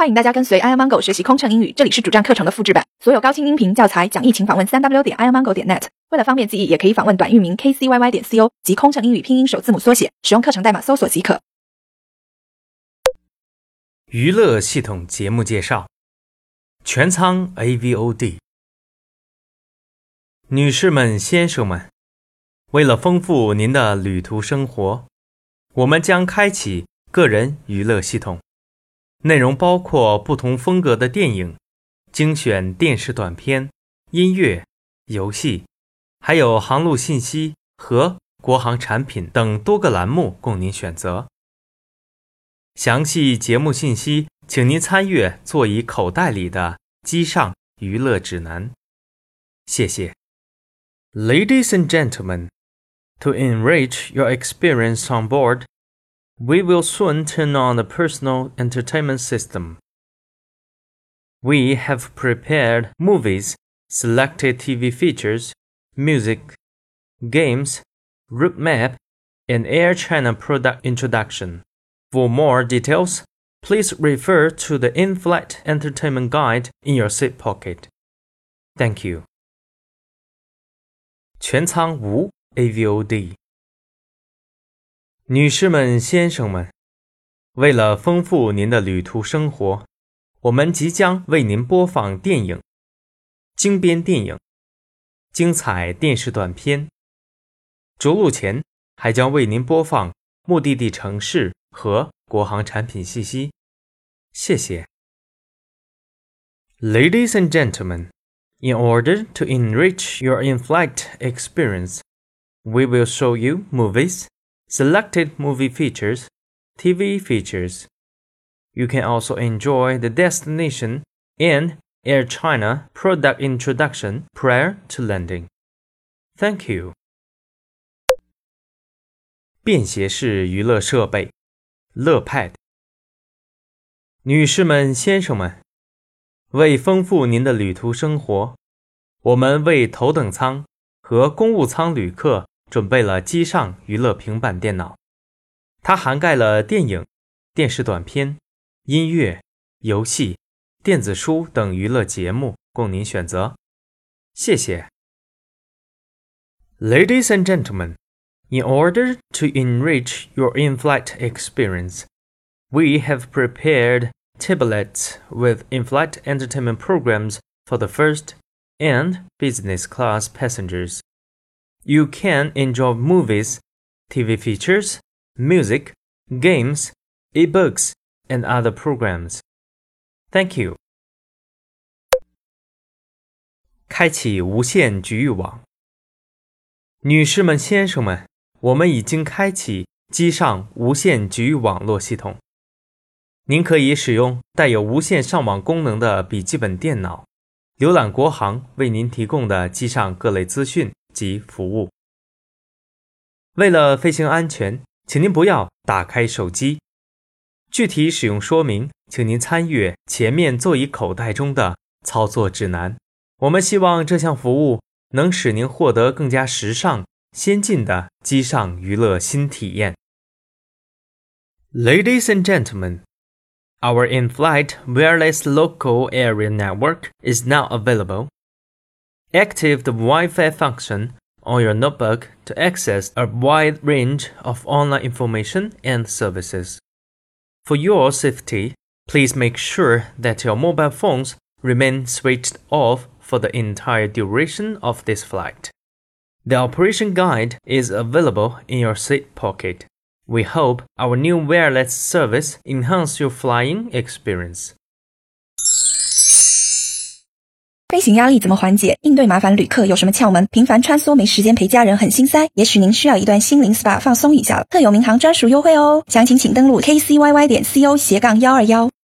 欢迎大家跟随 iAmongo 学习空乘英语，这里是主站课程的复制版，所有高清音频教材讲义，请访问三 w 点 iAmongo 点 net。为了方便记忆，也可以访问短域名 kcyy 点 co 及空乘英语拼音首字母缩写，使用课程代码搜索即可。娱乐系统节目介绍：全舱 AVOD。女士们、先生们，为了丰富您的旅途生活，我们将开启个人娱乐系统。内容包括不同风格的电影、精选电视短片、音乐、游戏，还有航路信息和国航产品等多个栏目供您选择。详细节目信息，请您参阅座椅口袋里的机上娱乐指南。谢谢。Ladies and gentlemen, to enrich your experience on board. We will soon turn on the personal entertainment system. We have prepared movies, selected TV features, music, games, route map, and Air China product introduction. For more details, please refer to the in-flight entertainment guide in your seat pocket. Thank you. 全舱无 AVOD。 女士们、先生们，为了丰富您的旅途生活，我们即将为您播放电影、精编电影、精彩电视短片。着陆前还将为您播放目的地城市和国航产品信息。谢谢。Ladies and gentlemen, in order to enrich your in-flight experience, we will show you movies. selected movie features, TV features. You can also enjoy the destination and Air China product introduction prior to landing. Thank you. 便携式娱乐设备，乐 Pad。女士们、先生们，为丰富您的旅途生活，我们为头等舱和公务舱旅客 准备了机上娱乐平板电脑，它涵盖了电影、电视短片、音乐、游戏、电子书等娱乐节目，供您选择。谢谢。Ladies and gentlemen, in order to enrich your in-flight experience, we have prepared tablets with in-flight entertainment programs for the first and business class passengers. You can enjoy movies, TV features, music, games, ebooks, and other programs. Thank you. 开启无线局域网。女士们、先生们，我们已经开启机上无线局域网络系统。您可以使用带有无线上网功能的笔记本电脑，浏览国航为您提供的机上各类资讯。及服务。为了飞行安全，请您不要打开手机。具体使用说明，请您参阅前面座椅口袋中的操作指南。我们希望这项服务能使您获得更加时尚、先进的机上娱乐新体验。Ladies and gentlemen, our in-flight wireless local area network is now available. Active the Wi-Fi function on your notebook to access a wide range of online information and services. For your safety, please make sure that your mobile phones remain switched off for the entire duration of this flight. The operation guide is available in your seat pocket. We hope our new wireless service enhance your flying experience. 飞行压力怎么缓解？应对麻烦旅客有什么窍门？频繁穿梭没时间陪家人很心塞，也许您需要一段心灵 SPA 放松一下了。特有民航专属优惠哦，详情请登录 kcyy 点 co 斜杠幺二幺。